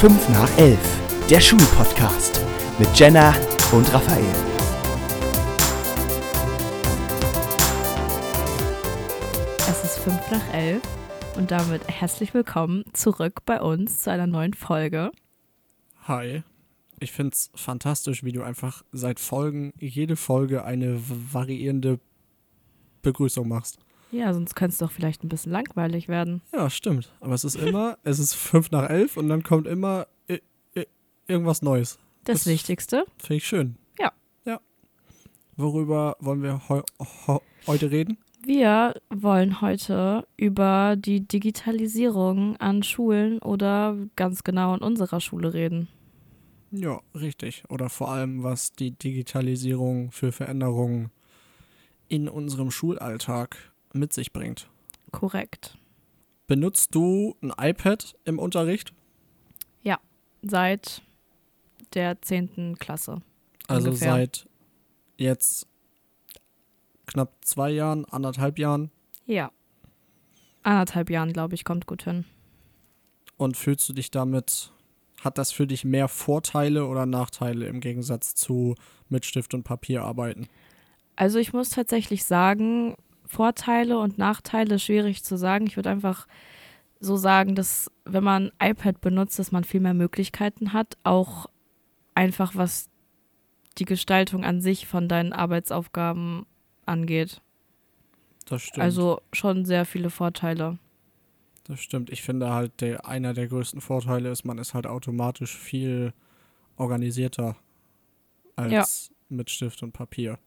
5 nach 11, der Schulpodcast mit Jenna und Raphael. Es ist 5 nach 11 und damit herzlich willkommen zurück bei uns zu einer neuen Folge. Hi. Ich finde es fantastisch, wie du einfach seit Folgen, jede Folge eine variierende Begrüßung machst. Ja, sonst könnte es doch vielleicht ein bisschen langweilig werden. Ja, stimmt. Aber es ist immer, es ist 5 nach 11 und dann kommt immer irgendwas Neues. Das, Das- Wichtigste. Finde ich schön. Ja. Ja. Worüber wollen wir heu heu heute reden? Wir wollen heute über die Digitalisierung an Schulen oder ganz genau in unserer Schule reden. Ja, richtig. Oder vor allem, was die Digitalisierung für Veränderungen in unserem Schulalltag mit sich bringt. Korrekt. Benutzt du ein iPad im Unterricht? Seit der 10. Klasse. Also Ungefähr. seit jetzt knapp zwei Jahren, anderthalb Jahren. Ja. Anderthalb Jahren, glaube ich, kommt gut hin. Und fühlst du dich damit, hat das für dich mehr Vorteile oder Nachteile im Gegensatz zu mit Stift und Papier arbeiten? Also ich muss tatsächlich sagen, Vorteile und Nachteile schwierig zu sagen. Ich würde einfach so sagen, dass wenn man iPad benutzt, dass man viel mehr Möglichkeiten hat, auch einfach was die Gestaltung an sich von deinen Arbeitsaufgaben angeht. Das stimmt. Also schon sehr viele Vorteile. das stimmt. Ich finde halt, der, einer der größten Vorteile ist, man ist halt automatisch viel organisierter als mit Stift und Papier.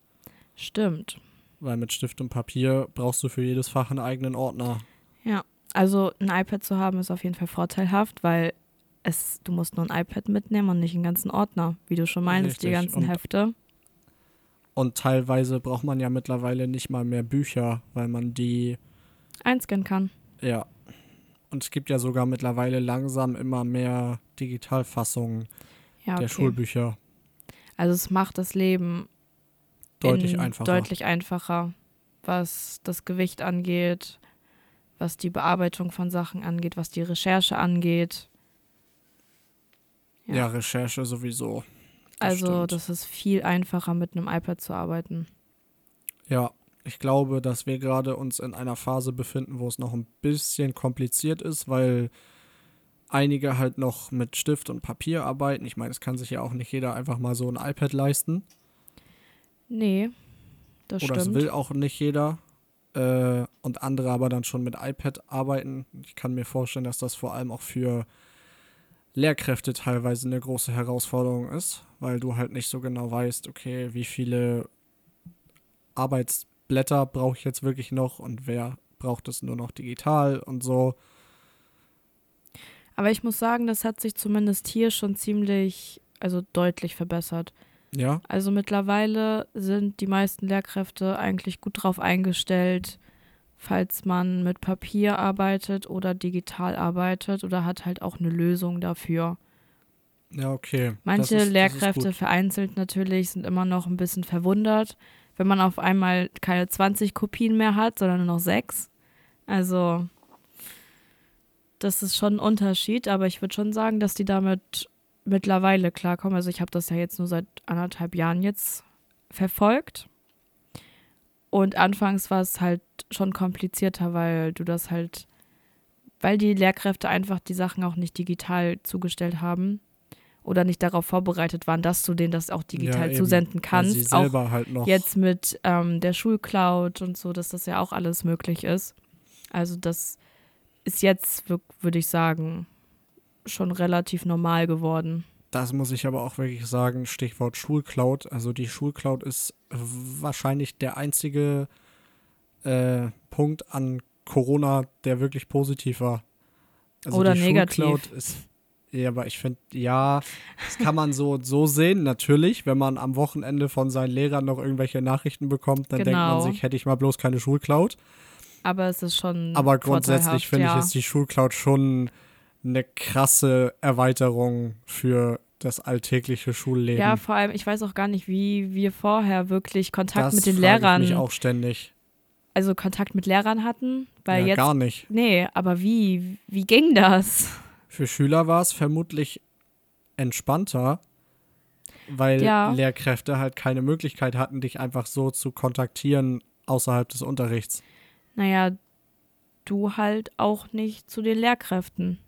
Stimmt. Weil mit Stift und Papier brauchst du für jedes Fach einen eigenen Ordner. Also ein iPad zu haben ist auf jeden Fall vorteilhaft, weil es, du musst nur ein iPad mitnehmen und nicht einen ganzen Ordner, wie du schon meinst, die Richtig. ganzen Und- Hefte. Und teilweise braucht man ja mittlerweile nicht mal mehr Bücher, weil man die einscannen kann. Ja. Und es gibt ja sogar mittlerweile langsam immer mehr Digitalfassungen Ja, der okay. Schulbücher. Also es macht das Leben Deutlich in- einfacher. Deutlich einfacher, was das Gewicht angeht, was die Bearbeitung von Sachen angeht, was die Recherche angeht. Ja. Ja. Recherche sowieso. Das also stimmt. das ist viel einfacher mit einem iPad zu arbeiten. Ja, ich glaube, dass wir gerade uns in einer Phase befinden, wo es noch ein bisschen kompliziert ist, weil einige halt noch mit Stift und Papier arbeiten. Ich meine, es kann sich ja auch nicht jeder einfach mal so ein iPad leisten. Nee, das Oder es stimmt. will auch nicht jeder. Äh, und andere aber dann schon mit iPad arbeiten. Ich kann mir vorstellen, dass das vor allem auch für Lehrkräfte teilweise eine große Herausforderung ist, weil du halt nicht so genau weißt, okay, wie viele Arbeitsblätter brauche ich jetzt wirklich noch und wer braucht es nur noch digital und so. Aber ich muss sagen, das hat sich zumindest hier schon ziemlich, also deutlich verbessert. Ja, Also mittlerweile sind die meisten Lehrkräfte eigentlich gut drauf eingestellt, falls man mit Papier arbeitet oder digital arbeitet oder hat halt auch eine Lösung dafür. ja, okay. Manche ist- Lehrkräfte vereinzelt natürlich sind immer noch ein bisschen verwundert, wenn man auf einmal keine 20 Kopien mehr hat, sondern nur noch sechs. Also das ist schon ein Unterschied, aber ich würde schon sagen, dass die damit mittlerweile klarkommen. Also ich habe das ja jetzt nur seit anderthalb Jahren jetzt verfolgt. Und anfangs war es halt schon komplizierter, weil du das halt, weil die Lehrkräfte einfach die Sachen auch nicht digital zugestellt haben oder nicht darauf vorbereitet waren, dass du denen das auch digital eben, zusenden kannst. sie auch selber halt noch. jetzt mit ähm, der Schulcloud und so, dass das ja auch alles möglich ist. Also das ist jetzt, wür- würde ich sagen, schon relativ normal geworden. Das muss ich aber auch wirklich sagen, Stichwort Schulcloud. Also die Schulcloud ist wahrscheinlich der einzige äh, Punkt an Corona, der wirklich positiv war. Also Oder die negativ. Schulcloud ist, ja, aber ich finde, ja, das kann man so und so sehen, natürlich. Wenn man am Wochenende von seinen Lehrern noch irgendwelche Nachrichten bekommt, dann denkt Genau. man sich, hätte ich mal bloß keine Schulcloud. Aber es ist schon. Aber grundsätzlich finde ja. ich, ist die Schulcloud schon eine krasse Erweiterung für das alltägliche Schulleben. Ja, vor allem, ich weiß auch gar nicht, wie wir vorher wirklich Kontakt das mit den Lehrern, Ich mich auch ständig. also Kontakt mit Lehrern hatten, weil ja, jetzt. gar nicht. Nee, aber wie? Wie ging das? Für Schüler war es vermutlich entspannter, weil Ja. Lehrkräfte halt keine Möglichkeit hatten, dich einfach so zu kontaktieren außerhalb des Unterrichts. Naja, du halt auch nicht zu den Lehrkräften.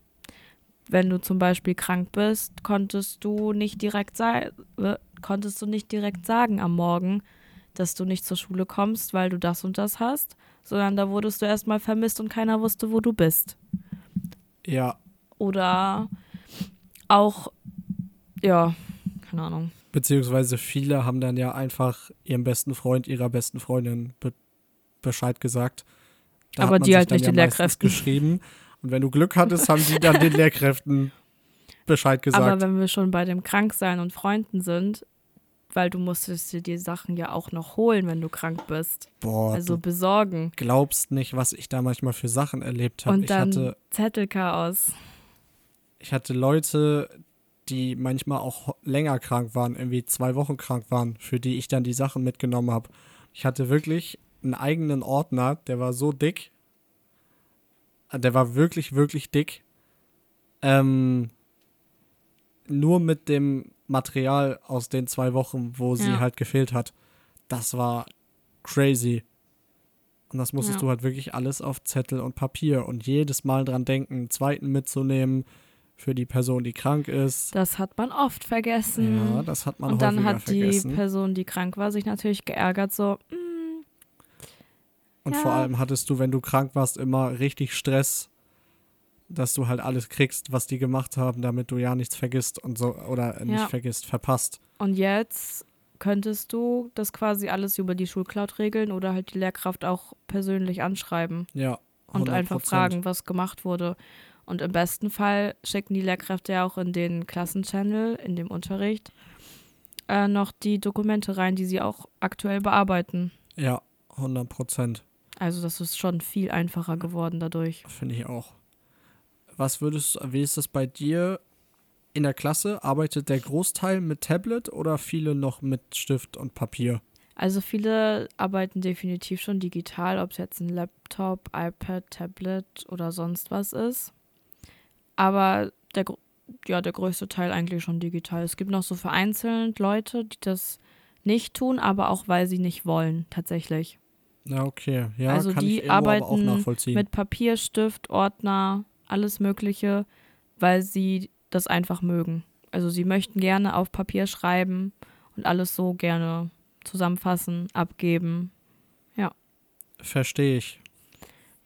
Wenn du zum Beispiel krank bist, konntest du nicht direkt sei- äh, konntest du nicht direkt sagen am Morgen, dass du nicht zur Schule kommst, weil du das und das hast, sondern da wurdest du erstmal vermisst und keiner wusste, wo du bist. Ja, Oder auch, ja, keine Ahnung. beziehungsweise viele haben dann ja einfach ihrem besten Freund, ihrer besten Freundin be Bescheid gesagt. Da Aber die halt nicht ja den Lehrkräften. geschrieben. Und wenn du Glück hattest, haben die dann den Lehrkräften Bescheid gesagt. Aber wenn wir schon bei dem Kranksein und Freunden sind, weil du musstest dir die Sachen ja auch noch holen, wenn du krank bist. Boah, Also du besorgen. glaubst nicht, was ich da manchmal für Sachen erlebt habe. Und Ich dann hatte, Zettelchaos. ich hatte Leute, die manchmal auch länger krank waren, irgendwie zwei Wochen krank waren, für die ich dann die Sachen mitgenommen habe. Ich hatte wirklich einen eigenen Ordner, der war so dick. Der war wirklich, wirklich dick. Ähm, nur mit dem Material aus den zwei Wochen, wo sie Ja. halt gefehlt hat. Das war crazy. Und das musstest Ja. du halt wirklich alles auf Zettel und Papier und jedes Mal dran denken, einen zweiten mitzunehmen für die Person, die krank ist. Das hat man oft vergessen. Ja, das hat man und dann hat die vergessen. Person, die krank war, sich natürlich geärgert, so, "Mm, Und Ja. vor allem hattest du, wenn du krank warst, immer richtig Stress, dass du halt alles kriegst, was die gemacht haben, damit du ja nichts vergisst und so, oder äh, nicht Ja. vergisst, verpasst. und jetzt könntest du das quasi alles über die Schulcloud regeln oder halt die Lehrkraft auch persönlich anschreiben Ja. und einfach 100%. fragen, was gemacht wurde. Und im besten Fall schicken die Lehrkräfte ja auch in den Klassenchannel, in dem Unterricht, äh, noch die Dokumente rein, die sie auch aktuell bearbeiten. Ja, 100 Prozent. Also das ist schon viel einfacher geworden dadurch. Finde ich auch. Was würdest wie ist das bei dir in der Klasse? Arbeitet der Großteil mit Tablet oder viele noch mit Stift und Papier? Also viele arbeiten definitiv schon digital, ob es jetzt ein Laptop, iPad, Tablet oder sonst was ist. Aber der, ja, der größte Teil eigentlich schon digital. Es gibt noch so vereinzelt Leute, die das nicht tun, aber auch weil sie nicht wollen, tatsächlich. Ja, okay. Ja, Also kann die ich aber auch arbeiten nachvollziehen. Mit Papier, Stift, Ordner, alles Mögliche, weil sie das einfach mögen. Also sie möchten gerne auf Papier schreiben und alles so gerne zusammenfassen, abgeben. Verstehe ich.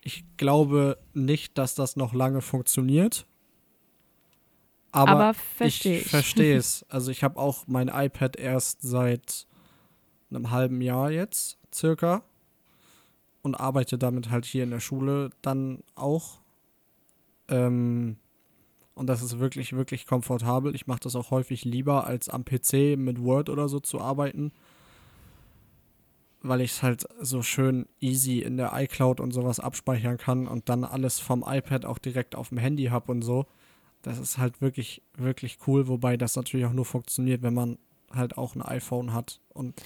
Ich glaube nicht, dass das noch lange funktioniert. Aber, Aber, verstehe ich. ich verstehe es. Also ich habe auch mein iPad erst seit einem halben Jahr jetzt, circa. Und arbeite damit halt hier in der Schule dann auch. Ähm, und das ist wirklich, wirklich komfortabel. Ich mache das auch häufig lieber, als am PC mit Word oder so zu arbeiten. Weil ich es halt so schön easy in der iCloud und sowas abspeichern kann und dann alles vom iPad auch direkt auf dem Handy habe und so. Das ist halt wirklich, wirklich cool, wobei das natürlich auch nur funktioniert, wenn man halt auch ein iPhone hat. Und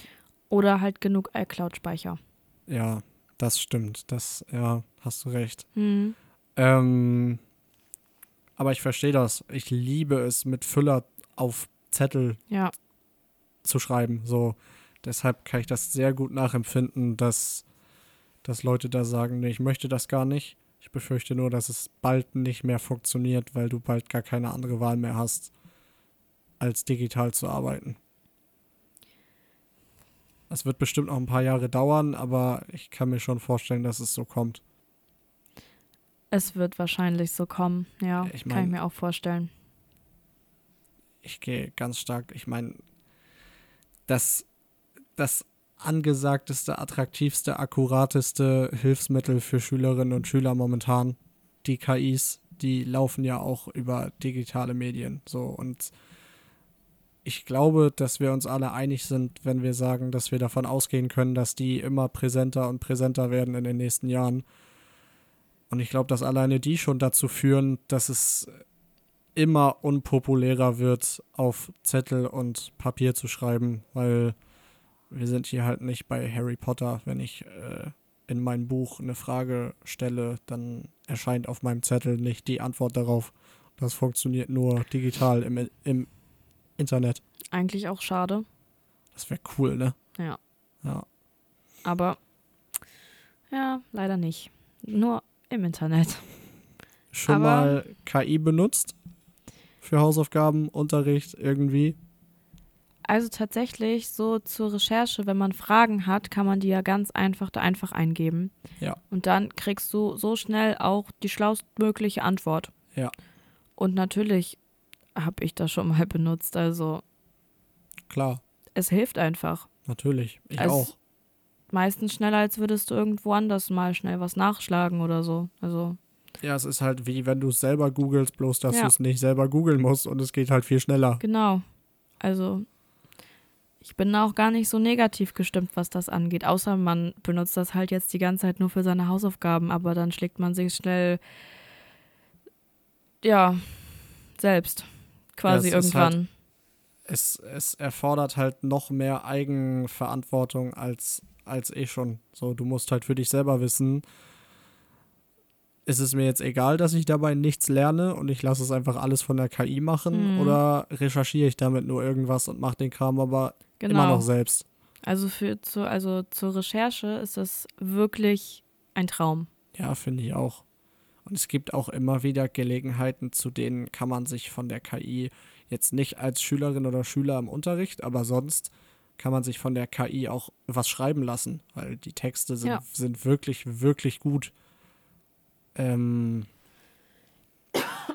Oder halt genug iCloud-Speicher. ja, das stimmt. Das, ja, hast du recht. Hm. Ähm, aber ich verstehe das. Ich liebe es, mit Füller auf Zettel Ja, zu schreiben. So, deshalb kann ich das sehr gut nachempfinden, dass, dass Leute da sagen, nee, ich möchte das gar nicht. Ich befürchte nur, dass es bald nicht mehr funktioniert, weil du bald gar keine andere Wahl mehr hast, als digital zu arbeiten. Es wird bestimmt noch ein paar Jahre dauern, aber ich kann mir schon vorstellen, dass es so kommt. es wird wahrscheinlich so kommen. Ja, Ich kann mein- ich mir auch vorstellen. ich gehe ganz stark, ich meine, das, das angesagteste, attraktivste, akkurateste Hilfsmittel für Schülerinnen und Schüler momentan, die KIs, die laufen ja auch über digitale Medien. So und ich glaube, dass wir uns alle einig sind, wenn wir sagen, dass wir davon ausgehen können, dass die immer präsenter und präsenter werden in den nächsten Jahren. Und ich glaube, dass alleine die schon dazu führen, dass es immer unpopulärer wird, auf Zettel und Papier zu schreiben, weil wir sind hier halt nicht bei Harry Potter. Wenn ich äh, in mein Buch eine Frage stelle, dann erscheint auf meinem Zettel nicht die Antwort darauf. Das funktioniert nur digital im, im Internet. Eigentlich auch schade. Das wäre cool, ne? Ja. Ja. Aber ja, leider nicht. Nur im Internet. Schon Aber- mal KI benutzt? Für Hausaufgaben, Unterricht, irgendwie? Also tatsächlich so zur Recherche, wenn man Fragen hat, kann man die ja ganz einfach da einfach eingeben. Ja. Und dann kriegst du so schnell auch die schlaustmögliche Antwort. Ja. Und natürlich habe ich das schon mal benutzt. Also Klar, es hilft einfach. natürlich. Ich Also- auch. Meistens schneller, als würdest du irgendwo anders mal schnell was nachschlagen oder so. Also Ja, es ist halt wie wenn du es selber googelst, bloß dass Ja. du es nicht selber googeln musst und es geht halt viel schneller. genau. Also ich bin auch gar nicht so negativ gestimmt, was das angeht. Außer man benutzt das halt jetzt die ganze Zeit nur für seine Hausaufgaben, aber dann schlägt man sich schnell, ja, selbst quasi Ja, ist halt irgendwann. Es, es erfordert halt noch mehr Eigenverantwortung als, als eh schon. So, du musst halt für dich selber wissen, ist es mir jetzt egal, dass ich dabei nichts lerne und ich lasse es einfach alles von der KI machen Mhm. oder recherchiere ich damit nur irgendwas und mache den Kram aber immer genau. noch selbst? Also für zu, also zur Recherche ist das wirklich ein Traum. Ja, finde ich auch. Und es gibt auch immer wieder Gelegenheiten, zu denen kann man sich von der KI jetzt nicht als Schülerin oder Schüler im Unterricht, aber sonst kann man sich von der KI auch was schreiben lassen, weil die Texte sind, Ja. sind wirklich, wirklich gut. Ähm,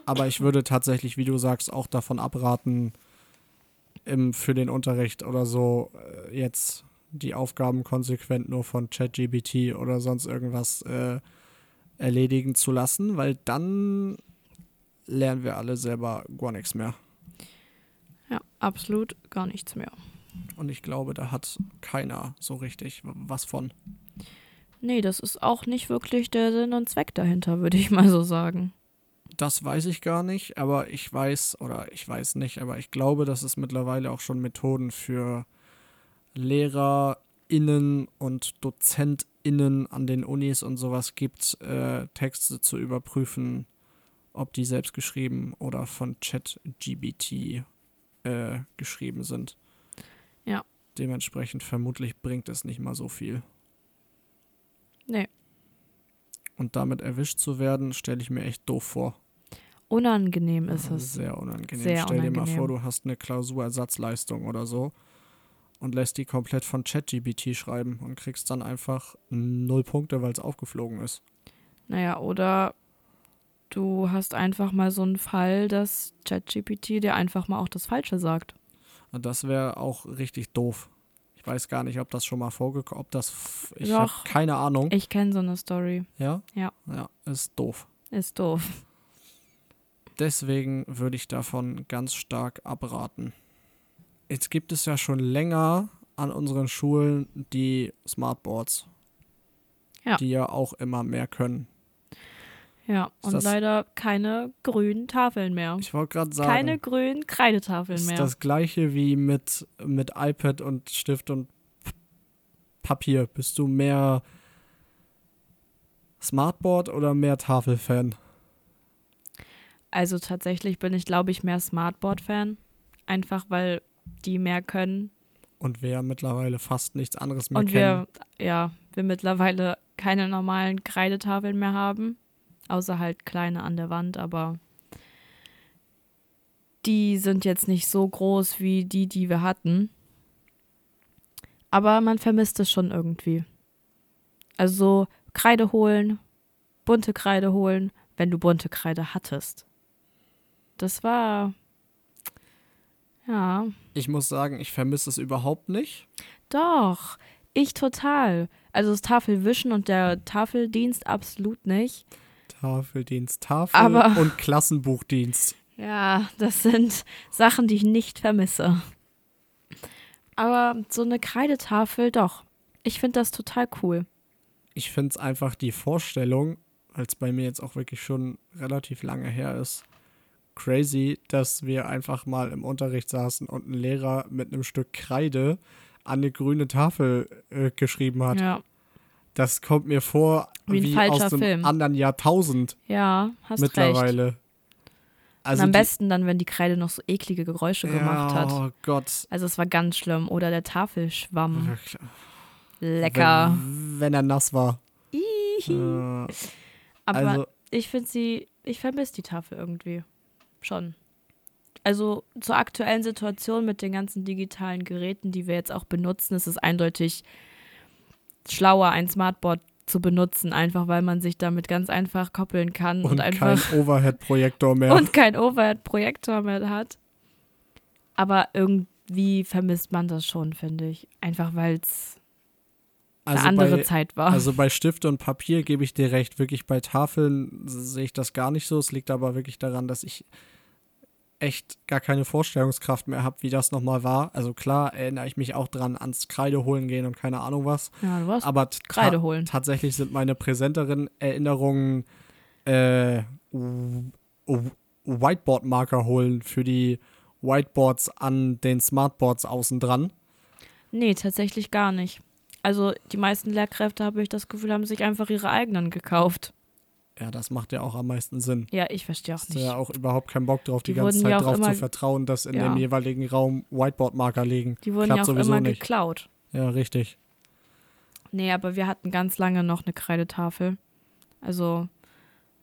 aber ich würde tatsächlich, wie du sagst, auch davon abraten, im, für den Unterricht oder so äh, jetzt die Aufgaben konsequent nur von ChatGPT oder sonst irgendwas äh, erledigen zu lassen, weil dann lernen wir alle selber gar nichts mehr. Ja, absolut gar nichts mehr. Und ich glaube, da hat keiner so richtig was von. Nee, das ist auch nicht wirklich der Sinn und Zweck dahinter, würde ich mal so sagen. Das weiß ich gar nicht, aber ich weiß, oder ich weiß nicht, aber ich glaube, dass es mittlerweile auch schon Methoden für LehrerInnen und DozentInnen an den Unis und sowas gibt, äh, Texte zu überprüfen, ob die selbst geschrieben oder von ChatGBT äh, geschrieben sind. Ja. Dementsprechend vermutlich bringt es nicht mal so viel. Nee, Und damit erwischt zu werden, stelle ich mir echt doof vor. unangenehm ist es. Sehr unangenehm. Sehr Stell dir mal unangenehm. vor, du hast eine Klausurersatzleistung oder so und lässt die komplett von ChatGPT schreiben und kriegst dann einfach null Punkte, weil es aufgeflogen ist. Naja, oder du hast einfach mal so einen Fall, dass ChatGPT dir einfach mal auch das Falsche sagt. Und das wäre auch richtig doof. Ich weiß gar nicht, ob das schon mal vorgekommen, ob das, ich habe keine Ahnung. Ich kenne so eine Story. Ja? Ja. Ja, ist doof. Ist doof. Deswegen würde ich davon ganz stark abraten. Jetzt gibt es ja schon länger an unseren Schulen die Smartboards. Ja. Die ja auch immer mehr können. Ja, Ist und leider keine grünen Tafeln mehr. Ich wollte gerade sagen, Keine grünen Kreidetafeln ist mehr. das gleiche wie mit, mit iPad und Stift und Papier. Bist du mehr Smartboard oder mehr Tafelfan? Also tatsächlich bin ich, glaube ich, mehr Smartboard-Fan. Einfach weil die mehr können. Und wir mittlerweile fast nichts anderes mehr und kennen. wir, ja, wir mittlerweile keine normalen Kreidetafeln mehr haben. Außer halt kleine an der Wand, aber die sind jetzt nicht so groß wie die, die wir hatten. Aber man vermisst es schon irgendwie. Also so Kreide holen, bunte Kreide holen, wenn du bunte Kreide hattest. Das war. Ja, Ich muss sagen, ich vermisse es überhaupt nicht. doch. Ich total. Also das Tafelwischen und der Tafeldienst absolut nicht. Tafeldienst, Tafel Aber- und Klassenbuchdienst. Ja, das sind Sachen, die ich nicht vermisse. Aber so eine Kreidetafel, doch. Ich finde das total cool. Ich finde es einfach die Vorstellung, weil es bei mir jetzt auch wirklich schon relativ lange her ist, crazy, dass wir einfach mal im Unterricht saßen und ein Lehrer mit einem Stück Kreide an eine grüne Tafel äh, geschrieben hat. Ja, Das kommt mir vor Wie wie, ein falscher aus einem Film. anderen Jahrtausend ja hast recht. mittlerweile. Also Und am besten dann, wenn die Kreide noch so eklige Geräusche gemacht ja, hat. Oh Gott. Also es war ganz schlimm. Oder der Tafelschwamm. Lecker. Wenn, wenn er nass war. Ihi. Äh, Aber also, ich finde sie, ich vermisse die Tafel irgendwie. Schon. Also zur aktuellen Situation mit den ganzen digitalen Geräten, die wir jetzt auch benutzen, ist es eindeutig schlauer, ein Smartboard zu benutzen, einfach weil man sich damit ganz einfach koppeln kann und, und einfach kein Overhead-Projektor mehr. und kein Overhead-Projektor mehr hat. Aber irgendwie vermisst man das schon, finde ich. Einfach weil es also eine andere bei, Zeit war. Also bei Stift und Papier gebe ich dir recht. Wirklich bei Tafeln sehe ich das gar nicht so. Es liegt aber wirklich daran, dass ich echt gar keine Vorstellungskraft mehr habe, wie das nochmal war. Also klar erinnere ich mich auch dran ans Kreide holen gehen und keine Ahnung was. ja, du warst Aber Kreide holen. tatsächlich sind meine präsenteren Erinnerungen äh, Whiteboard-Marker holen für die Whiteboards an den Smartboards außen dran. Nee, tatsächlich gar nicht. Also die meisten Lehrkräfte, habe ich das Gefühl, haben sich einfach ihre eigenen gekauft. Ja, das macht ja auch am meisten Sinn. Ja, ich verstehe auch Hast nicht. ja auch überhaupt keinen Bock drauf, die, Die ganze ja Zeit drauf immer- zu vertrauen, dass in Ja. dem jeweiligen Raum Whiteboard-Marker liegen. Die wurden Klappt ja auch immer nicht. geklaut. Ja, richtig. Nee, aber wir hatten ganz lange noch eine Kreidetafel. Also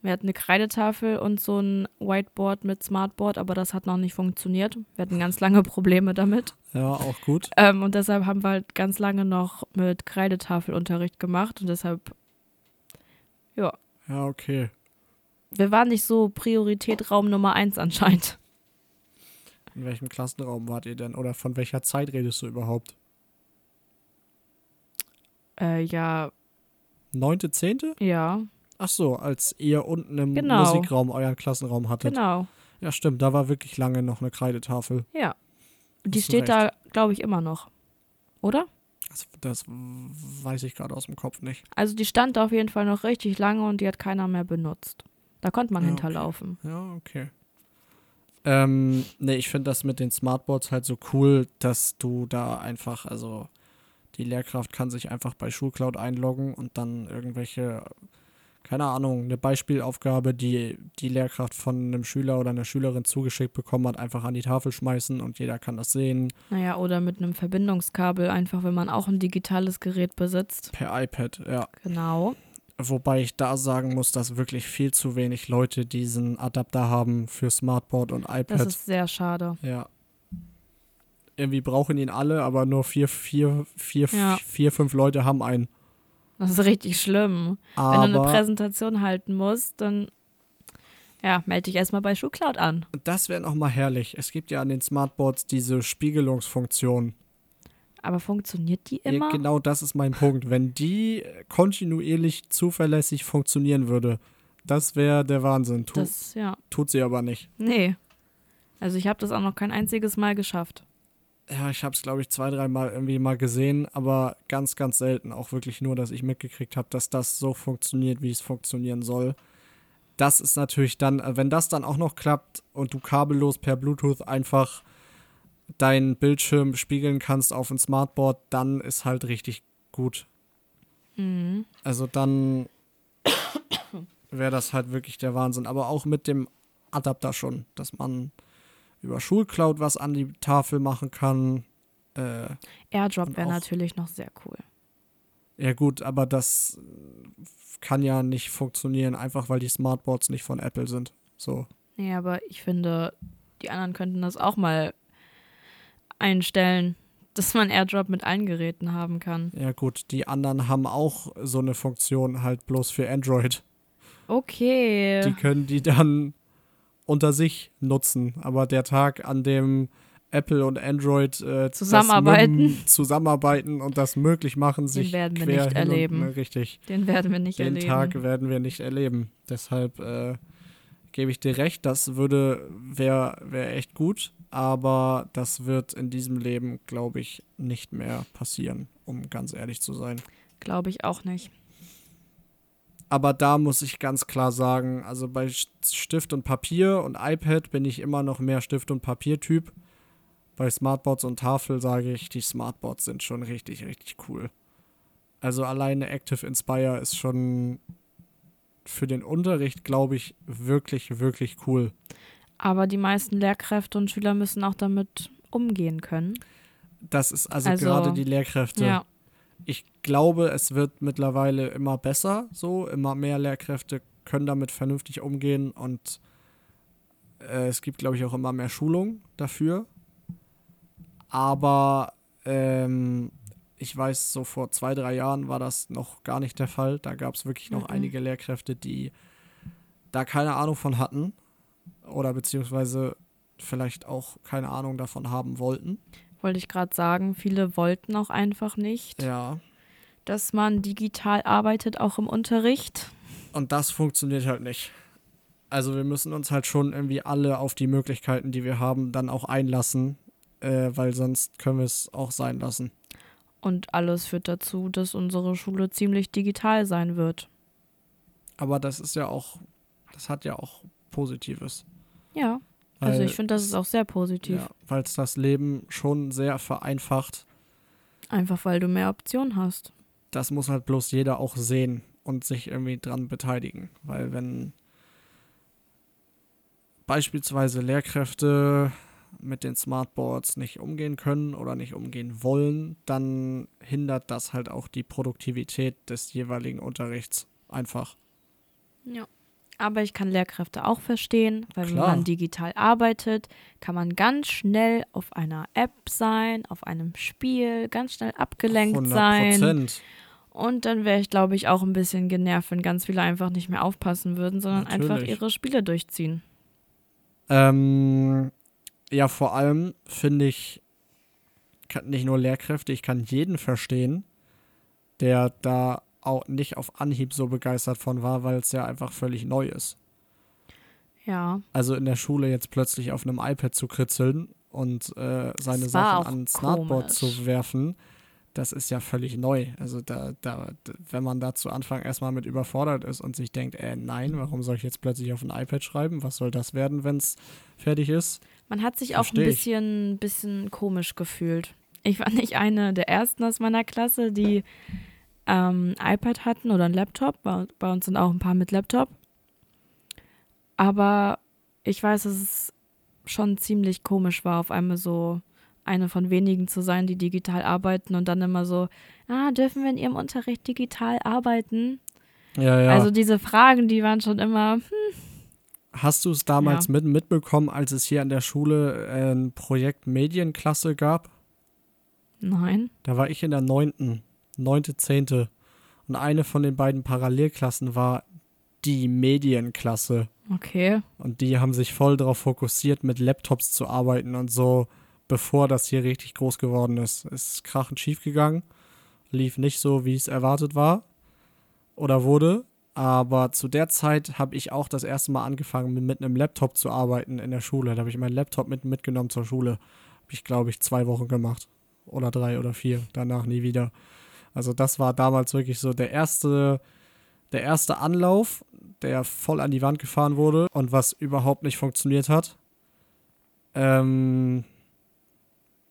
wir hatten eine Kreidetafel und so ein Whiteboard mit Smartboard, aber das hat noch nicht funktioniert. Wir hatten ganz lange Probleme damit. Ja, auch gut. Ähm, und deshalb haben wir halt ganz lange noch mit Kreidetafelunterricht gemacht und deshalb, Ja, okay. wir waren nicht so Priorität Raum Nummer eins anscheinend. In welchem Klassenraum wart ihr denn? Oder von welcher Zeit redest du überhaupt? Äh, ja, Neunte, zehnte? ja, Ach so, als ihr unten im Genau. Musikraum euren Klassenraum hattet. genau. Ja, stimmt, da war wirklich lange noch eine Kreidetafel. Ja. Und die Hast steht da, glaube ich, immer noch. Oder? Das, das weiß ich gerade aus dem Kopf nicht. Also die stand da auf jeden Fall noch richtig lange und die hat keiner mehr benutzt. Da konnte man Ja, okay. hinterlaufen. Ja, okay. Ähm, nee, ich finde das mit den Smartboards halt so cool, dass du da einfach, also die Lehrkraft kann sich einfach bei Schulcloud einloggen und dann irgendwelche, keine Ahnung, eine Beispielaufgabe, die die Lehrkraft von einem Schüler oder einer Schülerin zugeschickt bekommen hat, einfach an die Tafel schmeißen und jeder kann das sehen Naja, oder mit einem Verbindungskabel, einfach wenn man auch ein digitales Gerät besitzt. per iPad, ja. Genau. Wobei ich da sagen muss, dass wirklich viel zu wenig Leute diesen Adapter haben für Smartboard und Das iPad. ist sehr schade. Ja. Irgendwie brauchen ihn alle, aber nur vier, vier, vier, Ja. vier, fünf Leute haben einen. Das ist richtig schlimm. Wenn Aber du eine Präsentation halten musst, dann ja, melde dich erstmal bei SchuhCloud an. das wäre noch mal herrlich. Es gibt ja an den Smartboards diese Spiegelungsfunktion. Aber funktioniert die Ja, immer? genau das ist mein Punkt. Wenn die kontinuierlich zuverlässig funktionieren würde, das wäre der Wahnsinn. Tu, Das, ja. tut sie aber nicht. Nee. Also ich habe das auch noch kein einziges Mal geschafft. Ja, ich habe es, glaube ich, zwei, dreimal irgendwie mal gesehen, aber ganz, ganz selten. Auch wirklich nur, dass ich mitgekriegt habe, dass das so funktioniert, wie es funktionieren soll. Das ist natürlich dann, äh, wenn das dann auch noch klappt und du kabellos per Bluetooth einfach deinen Bildschirm spiegeln kannst auf ein Smartboard, dann ist halt richtig gut. Mhm. Also dann wäre das halt wirklich der Wahnsinn. Aber auch mit dem Adapter schon, dass man über Schulcloud was an die Tafel machen kann. Äh, Airdrop wäre natürlich noch sehr cool. ja gut, aber das äh, kann ja nicht funktionieren, einfach weil die Smartboards nicht von Apple sind. So. Nee, aber ich finde, die anderen könnten das auch mal einstellen, dass man Airdrop mit allen Geräten haben kann. Ja gut, die anderen haben auch so eine Funktion halt bloß für Android. Okay. Die können die dann unter sich nutzen. Aber der Tag, an dem Apple und Android äh, Zusammenarbeiten. zusammenarbeiten und das möglich machen, sich werden wir nicht erleben. Und, ne, richtig. Den werden wir nicht Den erleben. Tag werden wir nicht erleben. Deshalb äh, gebe ich dir recht, das würde, wäre wär echt gut, aber das wird in diesem Leben, glaube ich, nicht mehr passieren, um ganz ehrlich zu sein. Glaube ich auch nicht. Aber da muss ich ganz klar sagen, also bei Stift und Papier und iPad bin ich immer noch mehr Stift- und Papiertyp. Bei Smartboards und Tafel sage ich, die Smartboards sind schon richtig, richtig cool. Also alleine Active Inspire ist schon für den Unterricht, glaube ich, wirklich, wirklich cool. Aber die meisten Lehrkräfte und Schüler müssen auch damit umgehen können. Das ist also, Also, gerade die Lehrkräfte. Ja. Ich glaube, es wird mittlerweile immer besser so. Immer mehr Lehrkräfte können damit vernünftig umgehen und äh, es gibt, glaube ich, auch immer mehr Schulung dafür. Aber ähm, ich weiß, so vor zwei, drei Jahren war das noch gar nicht der Fall. Da gab es wirklich noch Mhm. einige Lehrkräfte, die da keine Ahnung von hatten oder beziehungsweise vielleicht auch keine Ahnung davon haben wollten. Wollte ich gerade sagen, viele wollten auch einfach nicht, Ja. dass man digital arbeitet, auch im Unterricht. Und das funktioniert halt nicht. Also wir müssen uns halt schon irgendwie alle auf die Möglichkeiten, die wir haben, dann auch einlassen, äh, weil sonst können wir es auch sein lassen. Und alles führt dazu, dass unsere Schule ziemlich digital sein wird. Aber das ist ja auch, das hat ja auch Positives. Ja, also Weil ich finde, das ist auch sehr positiv. Ja, weil es das Leben schon sehr vereinfacht. Einfach weil du mehr Optionen hast. Das muss halt bloß jeder auch sehen und sich irgendwie dran beteiligen. Weil wenn beispielsweise Lehrkräfte mit den Smartboards nicht umgehen können oder nicht umgehen wollen, dann hindert das halt auch die Produktivität des jeweiligen Unterrichts einfach. Ja. Aber ich kann Lehrkräfte auch verstehen, weil Klar. wenn man digital arbeitet, kann man ganz schnell auf einer App sein, auf einem Spiel, ganz schnell abgelenkt 100 sein. Prozent. Und dann wäre ich, glaube ich, auch ein bisschen genervt, wenn ganz viele einfach nicht mehr aufpassen würden, sondern einfach Natürlich. ihre Spiele durchziehen. Ähm, ja, vor allem finde ich, kann nicht nur Lehrkräfte, ich kann jeden verstehen, der da auch nicht auf Anhieb so begeistert von war, weil es ja einfach völlig neu ist. Ja, Also in der Schule jetzt plötzlich auf einem iPad zu kritzeln und äh, seine Sachen auch ans Smartboard zu werfen, das ist ja völlig neu. Also da, da, wenn man da zu Anfang erstmal mit überfordert ist und sich denkt, äh, nein, warum soll ich jetzt plötzlich auf ein iPad schreiben? Was soll das werden, wenn es fertig ist? man hat sich auch ein Versteh bisschen, bisschen komisch gefühlt. Ich war nicht eine der ersten aus meiner Klasse, die ähm, iPad hatten oder ein Laptop. Bei, bei uns sind auch ein paar mit Laptop. Aber ich weiß, dass es schon ziemlich komisch war, auf einmal so eine von wenigen zu sein, die digital arbeiten und dann immer so, ah, dürfen wir in ihrem Unterricht digital arbeiten? Ja, ja. Also diese Fragen, die waren schon immer, Hast du es damals Ja. mit, mitbekommen, als es hier an der Schule äh, ein Projekt Medienklasse gab? nein. Da war ich in der neunten, neunte, zehnte. Und eine von den beiden Parallelklassen war die Medienklasse. Okay. Und die haben sich voll darauf fokussiert, mit Laptops zu arbeiten und so, bevor das hier richtig groß geworden ist. Es ist krachend schief gegangen. Lief nicht so, wie es erwartet war oder wurde. Aber zu der Zeit habe ich auch das erste Mal angefangen, mit, mit einem Laptop zu arbeiten in der Schule. Da habe ich meinen Laptop mit, mitgenommen zur Schule. Habe ich, glaube ich, zwei Wochen gemacht. Oder drei oder vier. Danach nie wieder. Also das war damals wirklich so der erste, der erste Anlauf, der voll an die Wand gefahren wurde und was überhaupt nicht funktioniert hat. Ähm,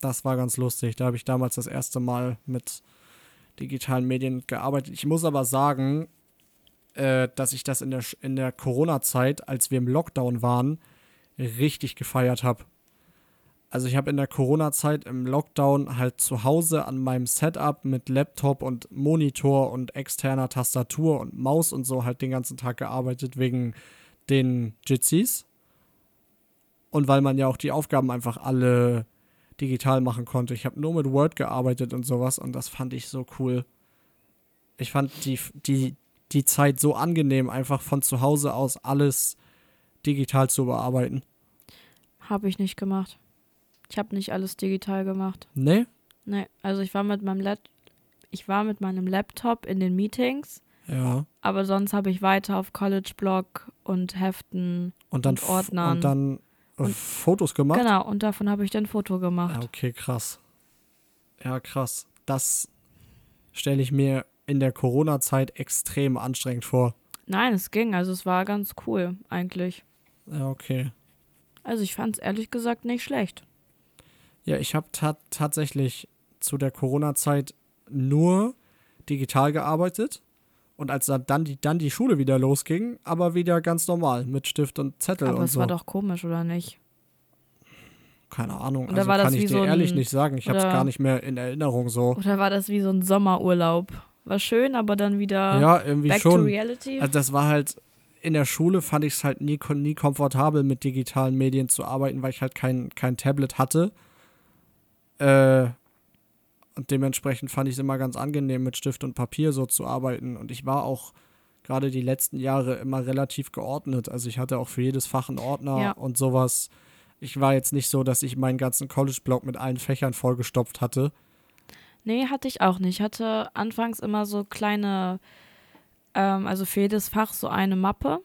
das war ganz lustig. Da habe ich damals das erste Mal mit digitalen Medien gearbeitet. Ich muss aber sagen, äh, dass ich das in der, in der Corona-Zeit, als wir im Lockdown waren, richtig gefeiert habe. Also ich habe in der Corona-Zeit im Lockdown halt zu Hause an meinem Setup mit Laptop und Monitor und externer Tastatur und Maus und so halt den ganzen Tag gearbeitet wegen den Jitsis. Und weil man ja auch die Aufgaben einfach alle digital machen konnte. Ich habe nur mit Word gearbeitet und sowas und das fand ich so cool. Ich fand die, die, die Zeit so angenehm, einfach von zu Hause aus alles digital zu bearbeiten. Habe ich nicht gemacht. Ich habe nicht alles digital gemacht. Ne? Nee, also ich war mit meinem Lap ich war mit meinem Laptop in den Meetings, Ja. aber sonst habe ich weiter auf College Blog und Heften. Und dann, Und Ordnern. und dann Und- Fotos gemacht? Genau, und davon habe ich dann ein Foto gemacht. Ja, okay, krass. Ja, krass. Das stelle ich mir in der Corona-Zeit extrem anstrengend vor. Nein, es ging, also es war ganz cool eigentlich. Ja, okay. Also ich fand es ehrlich gesagt nicht schlecht. Ja, ich habe ta tatsächlich zu der Corona-Zeit nur digital gearbeitet Und als dann, die, dann die Schule wieder losging, aber wieder ganz normal mit Stift und Zettel Aber und es so. war doch komisch, oder nicht? Keine Ahnung, Oder also war das kann ich dir so ein- ehrlich nicht sagen. Ich habe es gar nicht mehr in Erinnerung so. Oder war das wie so ein Sommerurlaub? War schön, aber dann wieder Ja, irgendwie back to schon. reality? Also das war halt, in der Schule fand ich es halt nie, nie komfortabel, mit digitalen Medien zu arbeiten, weil ich halt kein, kein Tablet hatte. Äh, und dementsprechend fand ich es immer ganz angenehm, mit Stift und Papier so zu arbeiten. Und ich war auch gerade die letzten Jahre immer relativ geordnet. Also ich hatte auch für jedes Fach einen Ordner Ja. und sowas. Ich war jetzt nicht so, dass ich meinen ganzen College-Block mit allen Fächern vollgestopft hatte. Nee, hatte ich auch nicht. Ich hatte anfangs immer so kleine, ähm, also für jedes Fach so eine Mappe.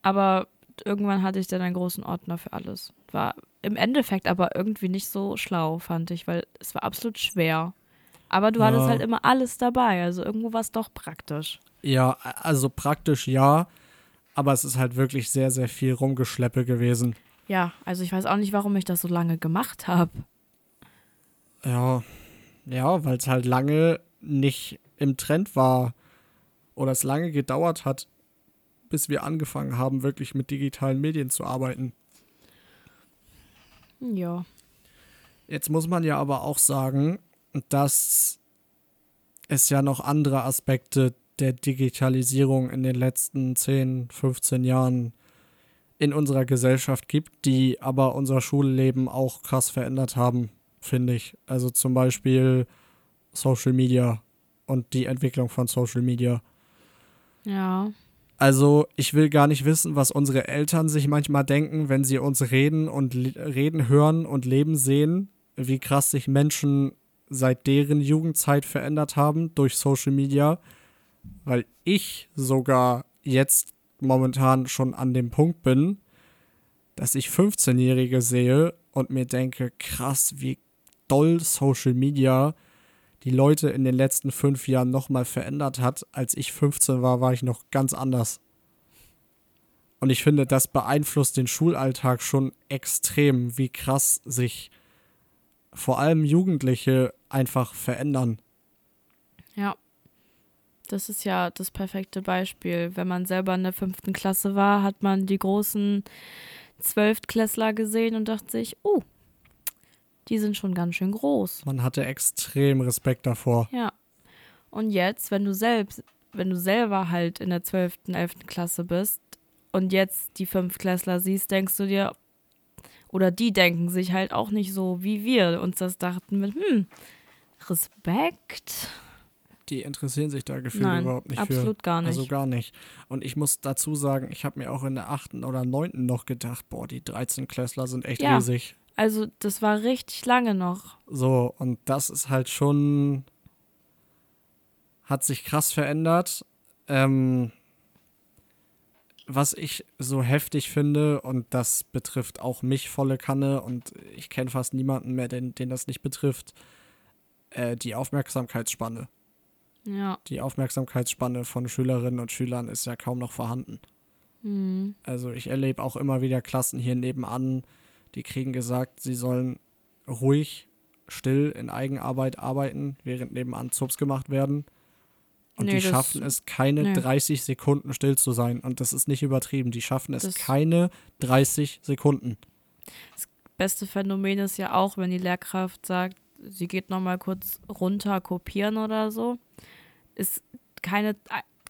Aber irgendwann hatte ich dann einen großen Ordner für alles. War im Endeffekt aber irgendwie nicht so schlau, fand ich, weil es war absolut schwer. Aber du hattest Ja. halt immer alles dabei, also irgendwo war es doch praktisch. Ja, also praktisch ja, aber es ist halt wirklich sehr, sehr viel Rumgeschleppe gewesen. Ja, also ich weiß auch nicht, warum ich das so lange gemacht habe. Ja, ja, weil es halt lange nicht im Trend war oder es lange gedauert hat, bis wir angefangen haben, wirklich mit digitalen Medien zu arbeiten. Ja. Jetzt muss man ja aber auch sagen, dass es ja noch andere Aspekte der Digitalisierung in den letzten 10, 15 Jahren in unserer Gesellschaft gibt, die aber unser Schulleben auch krass verändert haben, finde ich. Also zum Beispiel Social Media und die Entwicklung von Social Media. Ja. Also, ich will gar nicht wissen, was unsere Eltern sich manchmal denken, wenn sie uns reden und reden hören und leben sehen, wie krass sich Menschen seit deren Jugendzeit verändert haben durch Social Media, weil ich sogar jetzt momentan schon an dem Punkt bin, dass ich 15-Jährige sehe und mir denke, krass, wie doll Social Media die Leute in den letzten fünf Jahren nochmal verändert hat. Als ich 15 war, war ich noch ganz anders. Und ich finde, das beeinflusst den Schulalltag schon extrem, wie krass sich vor allem Jugendliche einfach verändern. Ja. Das ist ja das perfekte Beispiel. Wenn man selber in der fünften Klasse war, hat man die großen Zwölftklässler gesehen und dachte sich, oh, die sind schon ganz schön groß. Man hatte extrem Respekt davor. Ja. Und jetzt, wenn du selbst, wenn du selber halt in der zwölften, elften Klasse bist und jetzt die Fünftklässler siehst, denkst du dir, oder die denken sich halt auch nicht so, wie wir uns das dachten mit, hm, Respekt? Die interessieren sich da gefühlt Nein, überhaupt nicht für. absolut gar nicht. Also gar nicht. Und ich muss dazu sagen, ich habe mir auch in der achten oder neunten noch gedacht, boah, die 13 Klässler sind echt Ja. riesig. Also, das war richtig lange noch. So, und das ist halt schon, hat sich krass verändert. Ähm, was ich so heftig finde, und das betrifft auch mich volle Kanne, und ich kenne fast niemanden mehr, den, den das nicht betrifft, äh, die Aufmerksamkeitsspanne. Ja. Die Aufmerksamkeitsspanne von Schülerinnen und Schülern ist ja kaum noch vorhanden. Mhm. Also ich erlebe auch immer wieder Klassen hier nebenan, die kriegen gesagt, sie sollen ruhig, still in Eigenarbeit arbeiten, während nebenan Zubs gemacht werden. Und Nee, die das- schaffen es, keine nee. 30 Sekunden still zu sein. Und das ist nicht übertrieben. Die schaffen es Das- keine 30 Sekunden. Beste Phänomen ist ja auch, wenn die Lehrkraft sagt, sie geht nochmal kurz runter kopieren oder so, ist keine,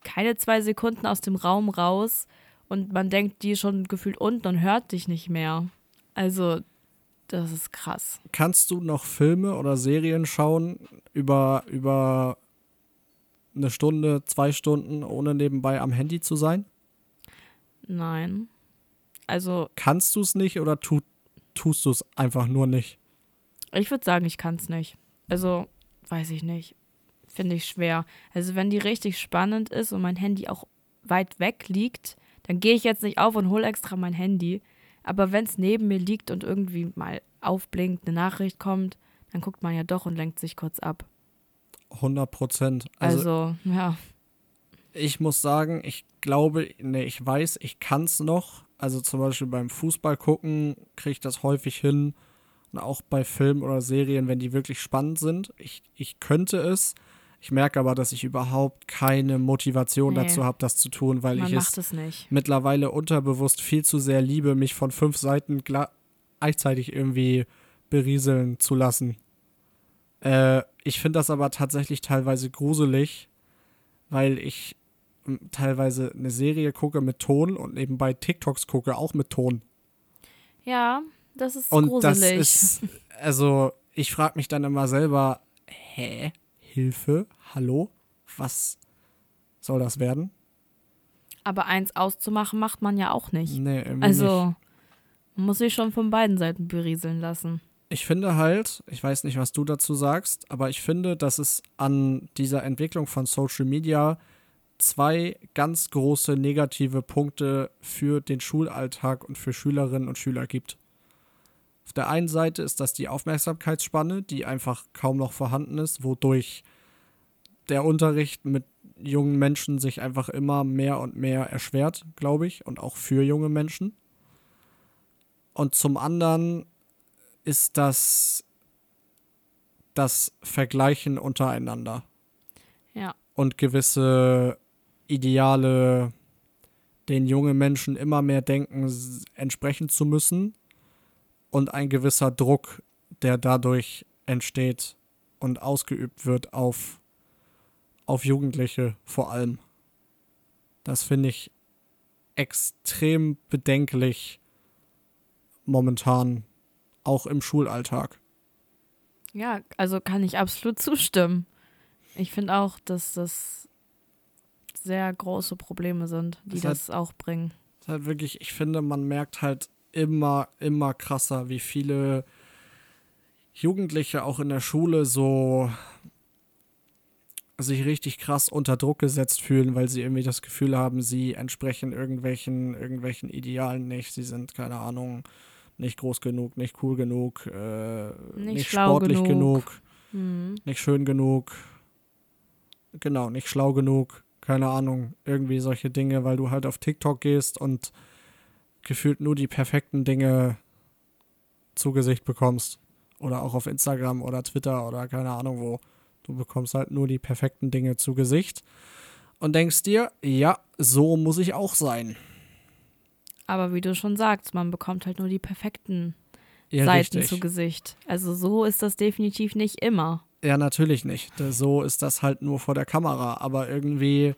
keine zwei Sekunden aus dem Raum raus und man denkt, die ist schon gefühlt unten und hört dich nicht mehr. Also, das ist krass. Kannst du noch Filme oder Serien schauen über, über eine Stunde, zwei Stunden, ohne nebenbei am Handy zu sein? Nein. Also, Kannst du es nicht oder tu, tust du es einfach nur nicht? ich würde sagen, ich kann es nicht. Also, weiß ich nicht. Finde ich schwer. Also, wenn die richtig spannend ist und mein Handy auch weit weg liegt, dann gehe ich jetzt nicht auf und hole extra mein Handy. Aber wenn es neben mir liegt und irgendwie mal aufblinkt, eine Nachricht kommt, dann guckt man ja doch und lenkt sich kurz ab. 100 Prozent. Also, Also, ja. ich muss sagen, ich glaube, nee, ich weiß, ich kann es noch. Also zum Beispiel beim Fußball gucken kriege ich das häufig hin. Und auch bei Filmen oder Serien, wenn die wirklich spannend sind. Ich, ich könnte es. Ich merke aber, dass ich überhaupt keine Motivation Nee. dazu habe, das zu tun, weil Man ich es es mittlerweile unterbewusst viel zu sehr liebe, mich von fünf Seiten gleichzeitig irgendwie berieseln zu lassen. Äh, ich finde das aber tatsächlich teilweise gruselig, weil ich m, teilweise eine Serie gucke mit Ton und nebenbei TikToks gucke, auch mit Ton. Ja, das ist Und gruselig. das ist, also ich frage mich dann immer selber, hä? Hilfe? Hallo? Was soll das werden? Aber eins auszumachen macht man ja auch nicht. Nee, irgendwie nicht. Also, man muss sich schon von beiden Seiten berieseln lassen. Ich finde halt, ich weiß nicht, was du dazu sagst, aber ich finde, dass es an dieser Entwicklung von Social Media zwei ganz große negative Punkte für den Schulalltag und für Schülerinnen und Schüler gibt. Auf der einen Seite ist das die Aufmerksamkeitsspanne, die einfach kaum noch vorhanden ist, wodurch der Unterricht mit jungen Menschen sich einfach immer mehr und mehr erschwert, glaube ich, und auch für junge Menschen. Und zum anderen ist das das Vergleichen untereinander Ja. und gewisse Ideale, den junge Menschen immer mehr denken, entsprechen zu müssen und ein gewisser Druck, der dadurch entsteht und ausgeübt wird auf, auf Jugendliche vor allem. Das finde ich extrem bedenklich momentan, auch im Schulalltag. Ja, also kann ich absolut zustimmen. Ich finde auch, dass das sehr große Probleme sind, die Das hat- das auch bringen. ist halt wirklich, ich finde, man merkt halt immer, immer krasser, wie viele Jugendliche auch in der Schule so sich richtig krass unter Druck gesetzt fühlen, weil sie irgendwie das Gefühl haben, sie entsprechen irgendwelchen, irgendwelchen Idealen nicht. Sie sind, keine Ahnung, nicht groß genug, nicht cool genug, äh, Nicht nicht, sportlich genug. genug, Mhm. nicht schön genug, genau, nicht schlau genug, keine Ahnung, irgendwie solche Dinge, weil du halt auf TikTok gehst und gefühlt nur die perfekten Dinge zu Gesicht bekommst. Oder auch auf Instagram oder Twitter oder keine Ahnung wo. Du bekommst halt nur die perfekten Dinge zu Gesicht und denkst dir, ja, so muss ich auch sein. Aber wie du schon sagst, man bekommt halt nur die perfekten Ja, Seiten richtig. zu Gesicht. Also so ist das definitiv nicht immer. Ja, natürlich nicht. So ist das halt nur vor der Kamera. Aber irgendwie,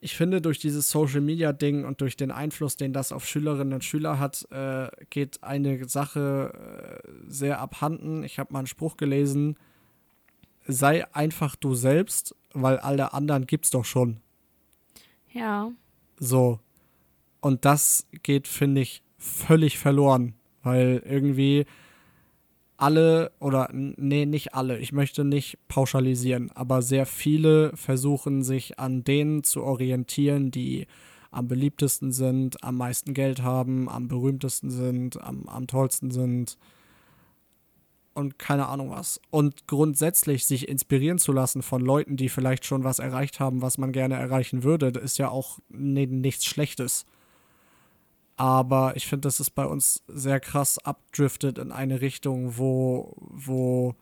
ich finde, durch dieses Social Media Ding und durch den Einfluss, den das auf Schülerinnen und Schüler hat, äh, geht eine Sache äh, sehr abhanden. Ich habe mal einen Spruch gelesen: Sei einfach du selbst, weil alle anderen gibt's doch schon. Ja, So. Und das geht, finde ich, völlig verloren, weil irgendwie alle oder nee, nicht alle, ich möchte nicht pauschalisieren, aber sehr viele versuchen sich an denen zu orientieren, die am beliebtesten sind, am meisten Geld haben, am berühmtesten sind, am, am tollsten sind und keine Ahnung was. Und grundsätzlich sich inspirieren zu lassen von Leuten, die vielleicht schon was erreicht haben, was man gerne erreichen würde, ist ja auch ni- nichts Schlechtes. Aber ich finde, dass es bei uns sehr krass abdriftet in eine Richtung, wo, wo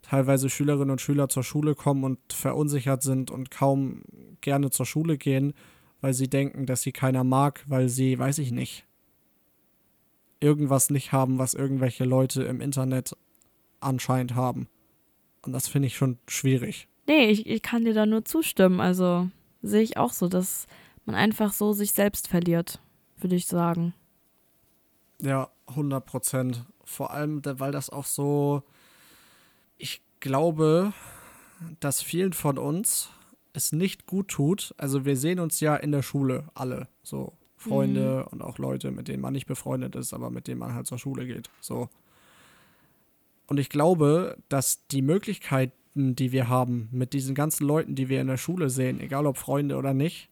teilweise Schülerinnen und Schüler zur Schule kommen und verunsichert sind und kaum gerne zur Schule gehen, weil sie denken, dass sie keiner mag, weil sie, weiß ich nicht, irgendwas nicht haben, was irgendwelche Leute im Internet anscheinend haben. Und das finde ich schon schwierig. nee, ich, ich kann dir da nur zustimmen. Also sehe ich auch so, dass man einfach so sich selbst verliert, würde ich sagen. Ja, 100 Prozent. Vor allem, weil das auch so, ich glaube, dass vielen von uns es nicht gut tut. Also wir sehen uns ja in der Schule alle, so Freunde und auch Leute, mit denen man nicht befreundet ist, aber mit denen man halt zur Schule geht. So. Und ich glaube, dass die Möglichkeiten, die wir haben, mit diesen ganzen Leuten, die wir in der Schule sehen, egal ob Freunde oder nicht,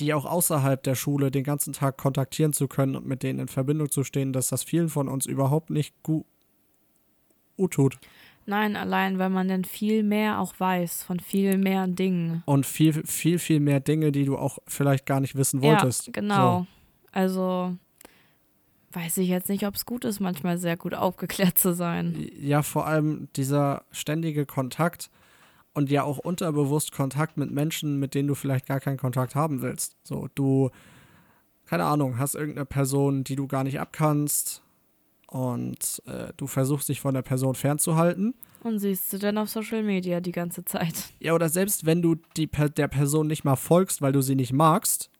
die auch außerhalb der Schule den ganzen Tag kontaktieren zu können und mit denen in Verbindung zu stehen, dass das vielen von uns überhaupt nicht gut tut. Nein, allein, weil man dann viel mehr auch weiß von viel mehr Dingen. Und viel, viel, viel mehr Dinge, die du auch vielleicht gar nicht wissen wolltest. Ja, genau. Also weiß ich jetzt nicht, ob es gut ist, manchmal sehr gut aufgeklärt zu sein. So. Ja, vor allem dieser ständige Kontakt und ja auch unterbewusst Kontakt mit Menschen, mit denen du vielleicht gar keinen Kontakt haben willst. So, du, keine Ahnung, hast irgendeine Person, die du gar nicht abkannst und äh, du versuchst dich von der Person fernzuhalten. Und siehst du dann auf Social Media die ganze Zeit. Ja, oder selbst wenn du die, der Person nicht mal folgst, weil du sie nicht magst,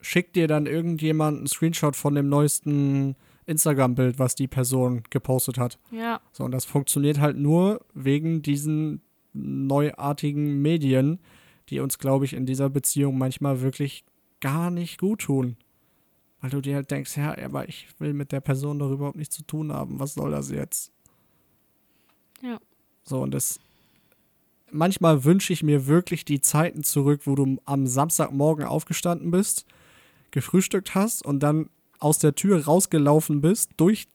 schickt dir dann irgendjemand einen Screenshot von dem neuesten Instagram-Bild, was die Person gepostet hat. Ja. So, und das funktioniert halt nur wegen diesen neuartigen Medien, die uns, glaube ich, in dieser Beziehung manchmal wirklich gar nicht gut tun. Weil du dir halt denkst, ja, aber ich will mit der Person doch überhaupt nichts zu tun haben. Was soll das jetzt? Ja. So, und das. Manchmal wünsche ich mir wirklich die Zeiten zurück, wo du am Samstagmorgen aufgestanden bist, gefrühstückt hast und dann aus der Tür rausgelaufen bist, durch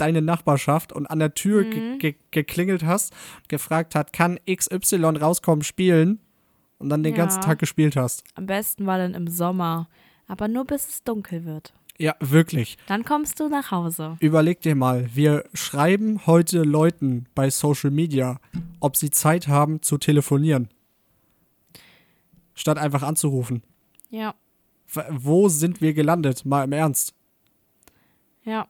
deine Nachbarschaft und an der Tür Mhm. ge ge geklingelt hast, gefragt hat, kann XY rauskommen spielen und dann den Ja. ganzen Tag gespielt hast. Am besten war dann im Sommer. Aber nur bis es dunkel wird. Ja, wirklich. Dann kommst du nach Hause. Überleg dir mal, wir schreiben heute Leuten bei Social Media, ob sie Zeit haben zu telefonieren. Statt einfach anzurufen. Ja. Wo sind wir gelandet? Mal im Ernst. Ja.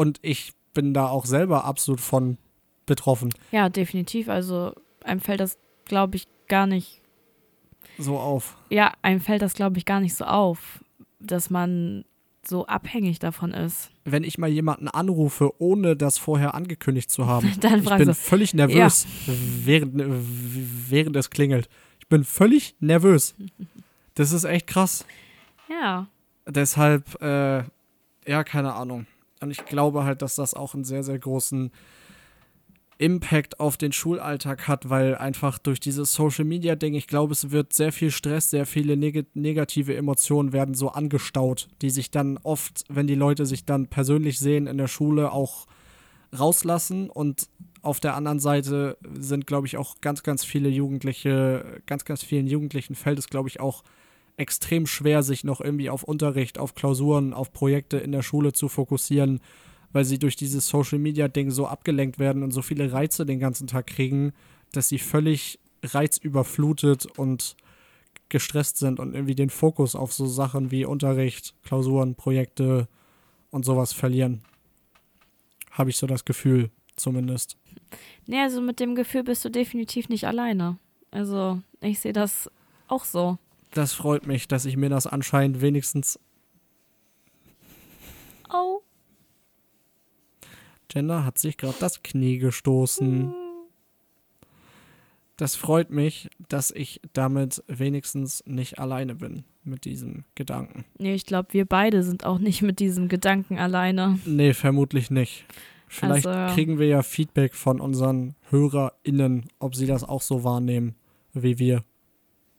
Und ich bin da auch selber absolut von betroffen. Ja, definitiv. Also einem fällt das, glaube ich, gar nicht. So auf. Ja, einem fällt das, glaube ich, gar nicht so auf, dass man so abhängig davon ist. Wenn ich mal jemanden anrufe, ohne das vorher angekündigt zu haben, Dann ich bin du, völlig nervös, während, während es klingelt. Ich bin völlig nervös. Das ist echt krass. ja, Deshalb, äh, ja, keine Ahnung. Und ich glaube halt, dass das auch einen sehr, sehr großen Impact auf den Schulalltag hat, weil einfach durch dieses Social Media Ding, ich glaube, es wird sehr viel Stress, sehr viele neg negative Emotionen werden so angestaut, die sich dann oft, wenn die Leute sich dann persönlich sehen in der Schule, auch rauslassen. Und auf der anderen Seite sind, glaube ich, auch ganz, ganz viele Jugendliche, ganz, ganz vielen Jugendlichen fällt es, glaube ich, auch extrem schwer, sich noch irgendwie auf Unterricht, auf Klausuren, auf Projekte in der Schule zu fokussieren, weil sie durch dieses Social-Media-Ding so abgelenkt werden und so viele Reize den ganzen Tag kriegen, dass sie völlig reizüberflutet und gestresst sind und irgendwie den Fokus auf so Sachen wie Unterricht, Klausuren, Projekte und sowas verlieren. Habe ich so das Gefühl, zumindest. Nee, also mit dem Gefühl bist du definitiv nicht alleine. Also ich sehe das auch so. Das freut mich, dass ich mir das anscheinend wenigstens Oh. Jenna hat sich gerade das Knie gestoßen. Das freut mich, dass ich damit wenigstens nicht alleine bin mit diesem Gedanken. Nee, ich glaube, wir beide sind auch nicht mit diesem Gedanken alleine. Nee, vermutlich nicht. Vielleicht Also, kriegen wir ja Feedback von unseren HörerInnen, ob sie das auch so wahrnehmen wie wir.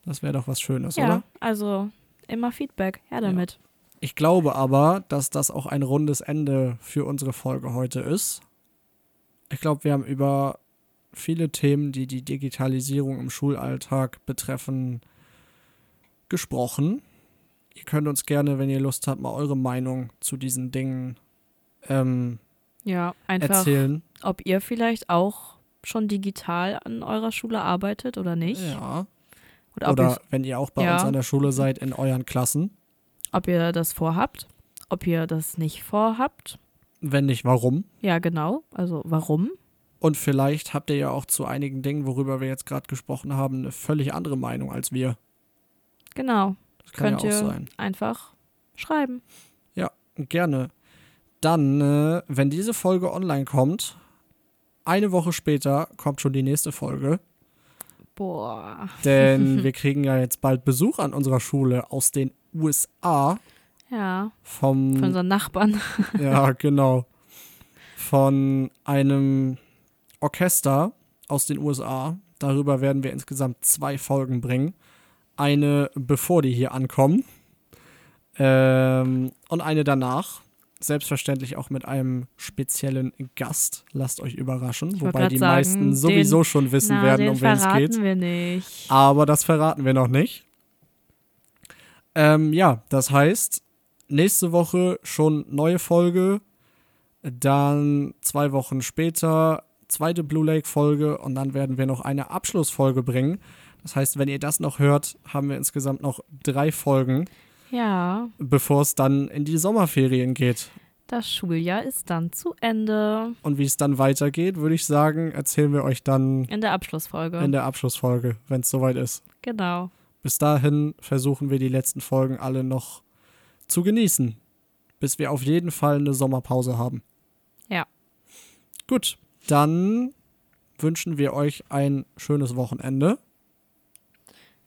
Das wäre doch was Schönes, Ja, oder? also immer Feedback. Her damit. Ich glaube aber, dass das auch ein rundes Ende für unsere Folge heute ist. Ich glaube, wir haben über viele Themen, die die Digitalisierung im Schulalltag betreffen, gesprochen. Ihr könnt uns gerne, wenn ihr Lust habt, mal eure Meinung zu diesen Dingen ähm, Ja, einfach, erzählen. ob ihr vielleicht auch schon digital an eurer Schule arbeitet oder nicht. Ja. Oder, Oder ihr, wenn ihr auch bei Ja. uns an der Schule seid, in euren Klassen. ob ihr das vorhabt, ob ihr das nicht vorhabt. Wenn nicht, warum? Ja, genau. Also warum? Und vielleicht habt ihr ja auch zu einigen Dingen, worüber wir jetzt gerade gesprochen haben, eine völlig andere Meinung als wir. Genau. Das kann Könnt ja auch ihr sein. einfach schreiben. Gerne. Dann, äh, wenn diese Folge online kommt, eine Woche später kommt schon die nächste Folge. Boah. Denn wir kriegen ja jetzt bald Besuch an unserer Schule aus den USA Ja, vom von unseren Nachbarn. Ja, genau. Von einem Orchester aus den USA. Darüber werden wir insgesamt zwei Folgen bringen. Eine, bevor die hier ankommen. Ähm, und eine danach. Selbstverständlich auch mit einem speziellen Gast. Lasst euch überraschen. Wobei die sagen, meisten sowieso den- schon wissen Na, werden, den um wen es geht. wir nicht. Aber das verraten wir noch nicht. Ähm, ja, das heißt, nächste Woche schon neue Folge. Dann zwei Wochen später zweite Blue Lake Folge und dann werden wir noch eine Abschlussfolge bringen. Das heißt, wenn ihr das noch hört, haben wir insgesamt noch drei Folgen, Ja, bevor es dann in die Sommerferien geht. das Schuljahr ist dann zu Ende. Und wie es dann weitergeht, würde ich sagen, erzählen wir euch dann In der Abschlussfolge. in der Abschlussfolge, wenn es soweit ist. genau. Bis dahin versuchen wir die letzten Folgen alle noch zu genießen, bis wir auf jeden Fall eine Sommerpause haben. Ja. Gut, dann wünschen wir euch ein schönes Wochenende.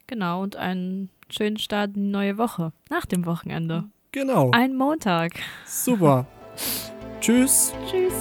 Genau. Und einen schönen Start in die neue Woche. Nach dem Wochenende. Genau. Ein Montag. Super. Tschüss. Tschüss.